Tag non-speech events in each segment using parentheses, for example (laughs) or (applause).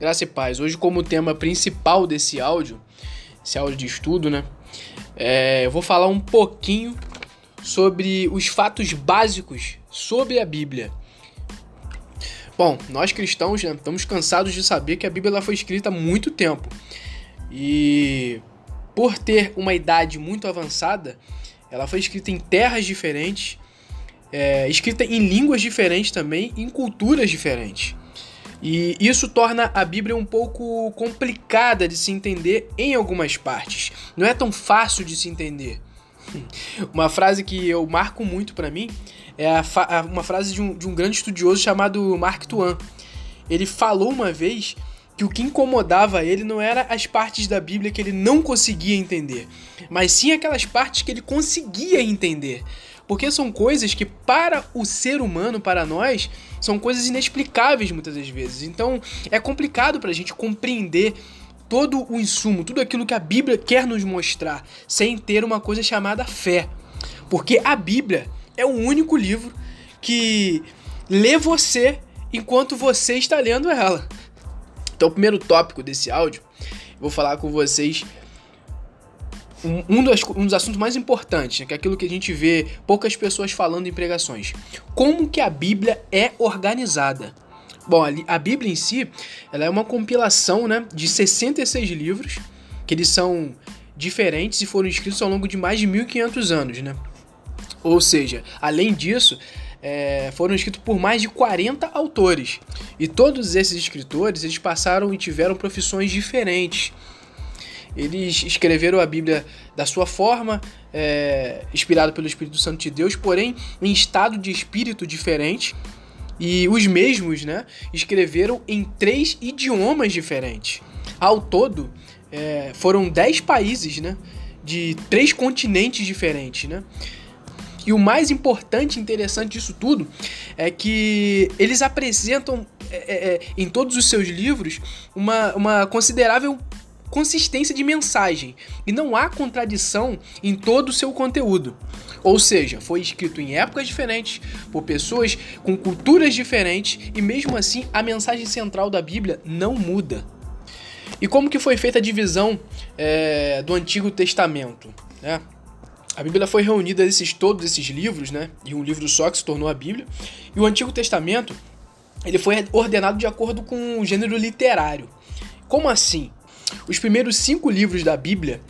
Graça e paz. Hoje, como tema principal desse áudio, esse áudio de estudo, né? É, eu vou falar um pouquinho sobre os fatos básicos sobre a Bíblia. Bom, nós cristãos né, estamos cansados de saber que a Bíblia ela foi escrita há muito tempo. E por ter uma idade muito avançada, ela foi escrita em terras diferentes, é, escrita em línguas diferentes também, em culturas diferentes. E isso torna a Bíblia um pouco complicada de se entender em algumas partes. Não é tão fácil de se entender. (laughs) Uma frase que eu marco muito para mim é uma frase de um, de um grande estudioso chamado Mark Twain. Ele falou uma vez que o que incomodava ele não era as partes da Bíblia que ele não conseguia entender, mas sim aquelas partes que ele conseguia entender. Porque são coisas que, para o ser humano, para nós, são coisas inexplicáveis muitas das vezes. Então, é complicado para a gente compreender todo o insumo, tudo aquilo que a Bíblia quer nos mostrar, sem ter uma coisa chamada fé. Porque a Bíblia é o único livro que lê você enquanto você está lendo ela. Então, o primeiro tópico desse áudio, vou falar com vocês um, um, dos, assuntos mais importantes, né, que é aquilo que a gente vê poucas pessoas falando em pregações. Como que a Bíblia é organizada? Bom, a Bíblia em si, ela é uma compilação né, de 66 livros, que eles são diferentes e foram escritos ao longo de mais de 1500 anos, né? Ou seja, além disso, é, foram escritos por mais de 40 autores. E todos esses escritores, eles passaram e tiveram profissões diferentes. Eles escreveram a Bíblia da sua forma, é, inspirado pelo Espírito Santo de Deus, porém em estado de espírito diferente. E os mesmos, né, escreveram em três idiomas diferentes. Ao todo, é, foram dez países, né, de três continentes diferentes, né. E o mais importante e interessante disso tudo é que eles apresentam é, é, é em todos os seus livros uma, uma considerável consistência de mensagem e não há contradição em todo o seu conteúdo. Ou seja, foi escrito em épocas diferentes, por pessoas com culturas diferentes e mesmo assim a mensagem central da Bíblia não muda. E como que foi feita a divisão é, do Antigo Testamento? Né? A Bíblia foi reunida desses todos esses livros, né, em um livro só que se tornou a Bíblia. E o Antigo Testamento ele foi ordenado de acordo com o gênero literário. Como assim? Os primeiros cinco livros da Bíblia,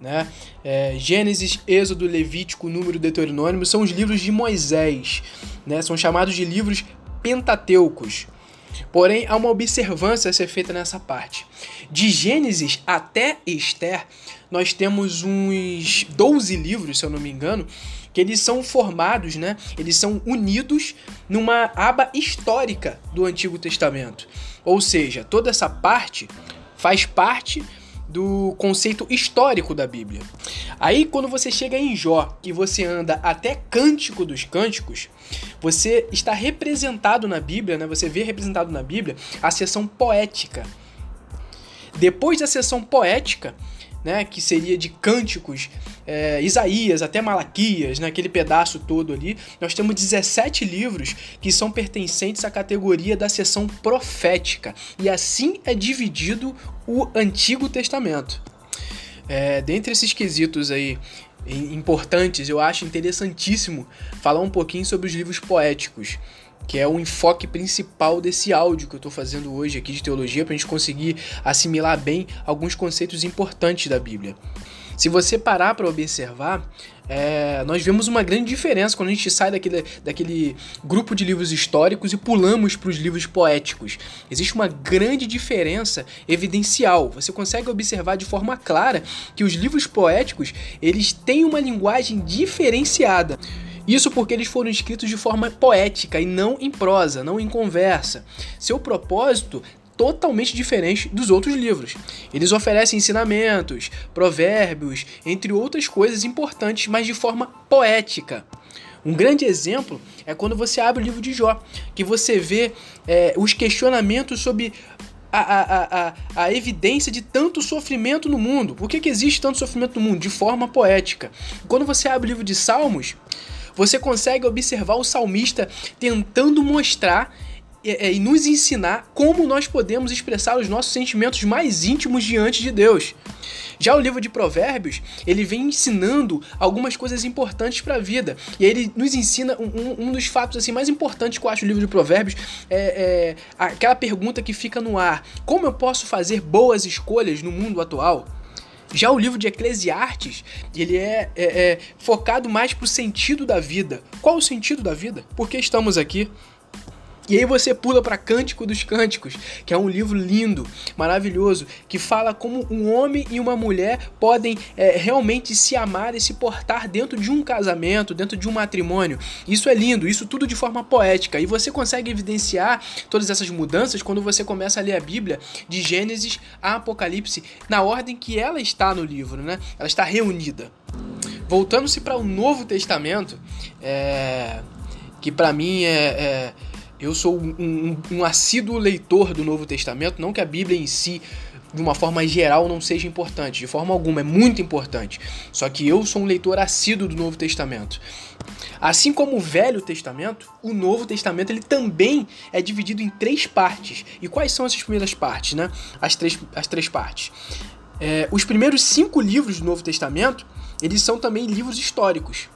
né, é, Gênesis, Êxodo, Levítico, Número, Deuteronômio, são os livros de Moisés, né, são chamados de livros pentateucos. Porém, há uma observância a ser feita nessa parte. De Gênesis até Esther, nós temos uns 12 livros, se eu não me engano, que eles são formados, né? Eles são unidos numa aba histórica do Antigo Testamento. Ou seja, toda essa parte faz parte do conceito histórico da Bíblia. Aí quando você chega em Jó e você anda até Cântico dos Cânticos, você está representado na Bíblia, né? Você vê representado na Bíblia a seção poética. Depois da seção poética, né, que seria de cânticos, é, Isaías até Malaquias, naquele né, pedaço todo ali, nós temos 17 livros que são pertencentes à categoria da seção profética. E assim é dividido o Antigo Testamento. É, dentre esses quesitos aí importantes, eu acho interessantíssimo falar um pouquinho sobre os livros poéticos que é o enfoque principal desse áudio que eu estou fazendo hoje aqui de teologia, para a gente conseguir assimilar bem alguns conceitos importantes da Bíblia. Se você parar para observar, é, nós vemos uma grande diferença quando a gente sai daquele, daquele grupo de livros históricos e pulamos para os livros poéticos. Existe uma grande diferença evidencial. Você consegue observar de forma clara que os livros poéticos eles têm uma linguagem diferenciada. Isso porque eles foram escritos de forma poética e não em prosa, não em conversa. Seu propósito totalmente diferente dos outros livros. Eles oferecem ensinamentos, provérbios, entre outras coisas importantes, mas de forma poética. Um grande exemplo é quando você abre o livro de Jó, que você vê é, os questionamentos sobre a, a, a, a, evidência de tanto sofrimento no mundo. Por que, que existe tanto sofrimento no mundo? De forma poética. Quando você abre o livro de Salmos, você consegue observar o salmista tentando mostrar é, e nos ensinar como nós podemos expressar os nossos sentimentos mais íntimos diante de Deus. Já o livro de Provérbios, ele vem ensinando algumas coisas importantes para a vida. E ele nos ensina um, um, dos fatos assim mais importantes que eu acho do livro de Provérbios é, é aquela pergunta que fica no ar: como eu posso fazer boas escolhas no mundo atual? Já o livro de Eclesiastes, ele é, é, é focado mais para o sentido da vida. Qual o sentido da vida? Por que estamos aqui? E aí você pula para Cântico dos Cânticos, que é um livro lindo, maravilhoso, que fala como um homem e uma mulher podem é, realmente se amar e se portar dentro de um casamento, dentro de um matrimônio. Isso é lindo, isso tudo de forma poética. E você consegue evidenciar todas essas mudanças quando você começa a ler a Bíblia de Gênesis a Apocalipse na ordem que ela está no livro, né? Ela está reunida. Voltando-se para o Novo Testamento, é... que para mim é, é eu sou um, um, um assíduo leitor do Novo Testamento, não que a Bíblia em si de uma forma geral não seja importante, de forma alguma, é muito importante. Só que eu sou um leitor assíduo do Novo Testamento. Assim como o Velho Testamento, o Novo Testamento ele também é dividido em três partes. E quais são essas primeiras partes, né? As três, as três partes. É, os primeiros cinco livros do Novo Testamento, eles são também livros históricos.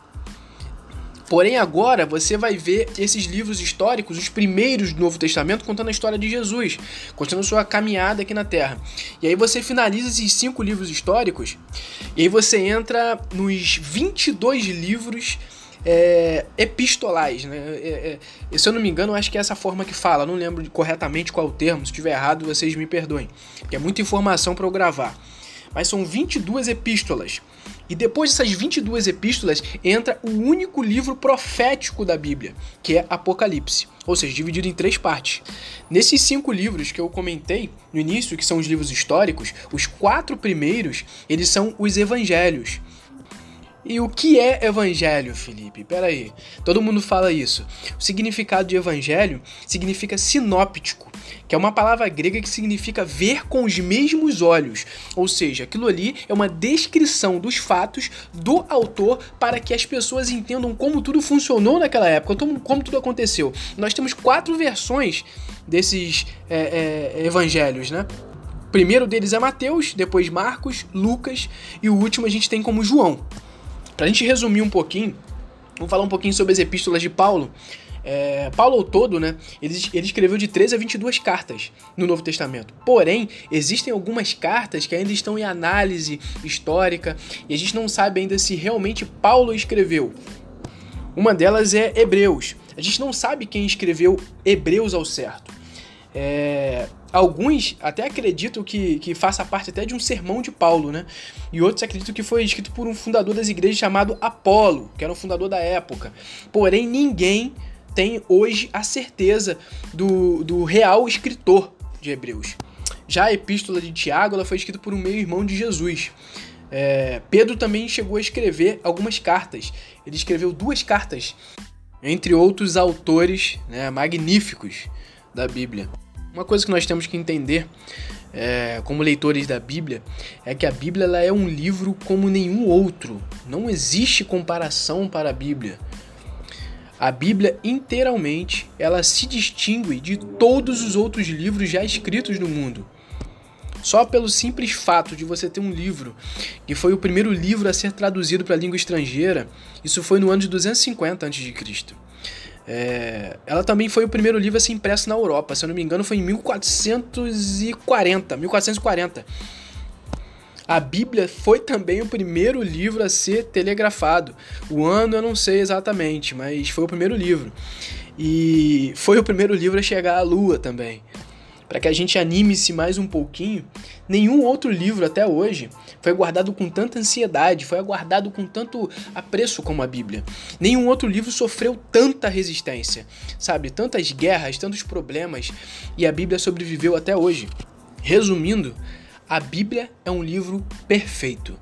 Porém, agora você vai ver esses livros históricos, os primeiros do Novo Testamento, contando a história de Jesus, contando sua caminhada aqui na Terra. E aí você finaliza esses cinco livros históricos, e aí você entra nos 22 livros é, epistolais, né? É, é, se eu não me engano, acho que é essa forma que fala, não lembro corretamente qual o termo, se estiver errado vocês me perdoem, porque é muita informação para eu gravar. Mas são 22 epístolas. E depois dessas 22 epístolas entra o único livro profético da Bíblia, que é Apocalipse, ou seja, dividido em três partes. Nesses cinco livros que eu comentei no início, que são os livros históricos, os quatro primeiros, eles são os evangelhos. E o que é evangelho, Felipe? Pera aí. Todo mundo fala isso. O significado de evangelho significa sinóptico, que é uma palavra grega que significa ver com os mesmos olhos. Ou seja, aquilo ali é uma descrição dos fatos do autor para que as pessoas entendam como tudo funcionou naquela época, como, como tudo aconteceu. Nós temos quatro versões desses é, é, evangelhos, né? O primeiro deles é Mateus, depois Marcos, Lucas e o último a gente tem como João. Para a gente resumir um pouquinho, vamos falar um pouquinho sobre as epístolas de Paulo. É, Paulo ao todo, né, ele, ele escreveu de 13 a 22 cartas no Novo Testamento. Porém, existem algumas cartas que ainda estão em análise histórica e a gente não sabe ainda se realmente Paulo escreveu. Uma delas é Hebreus. A gente não sabe quem escreveu Hebreus ao certo. É, alguns até acreditam que, que faça parte até de um sermão de Paulo, né? E outros acreditam que foi escrito por um fundador das igrejas chamado Apolo, que era um fundador da época. Porém, ninguém tem hoje a certeza do, do real escritor de Hebreus. Já a epístola de Tiago ela foi escrita por um meio-irmão de Jesus. É, Pedro também chegou a escrever algumas cartas. Ele escreveu duas cartas, entre outros autores né, magníficos da Bíblia. Uma coisa que nós temos que entender é, como leitores da Bíblia é que a Bíblia ela é um livro como nenhum outro. Não existe comparação para a Bíblia. A Bíblia inteiramente ela se distingue de todos os outros livros já escritos no mundo. Só pelo simples fato de você ter um livro que foi o primeiro livro a ser traduzido para a língua estrangeira, isso foi no ano de 250 a.C. É, ela também foi o primeiro livro a ser impresso na Europa, se eu não me engano foi em 1440, 1440. A Bíblia foi também o primeiro livro a ser telegrafado. O ano eu não sei exatamente, mas foi o primeiro livro. E foi o primeiro livro a chegar à Lua também para que a gente anime-se mais um pouquinho, nenhum outro livro até hoje foi guardado com tanta ansiedade, foi aguardado com tanto apreço como a Bíblia. Nenhum outro livro sofreu tanta resistência, sabe? Tantas guerras, tantos problemas, e a Bíblia sobreviveu até hoje. Resumindo, a Bíblia é um livro perfeito.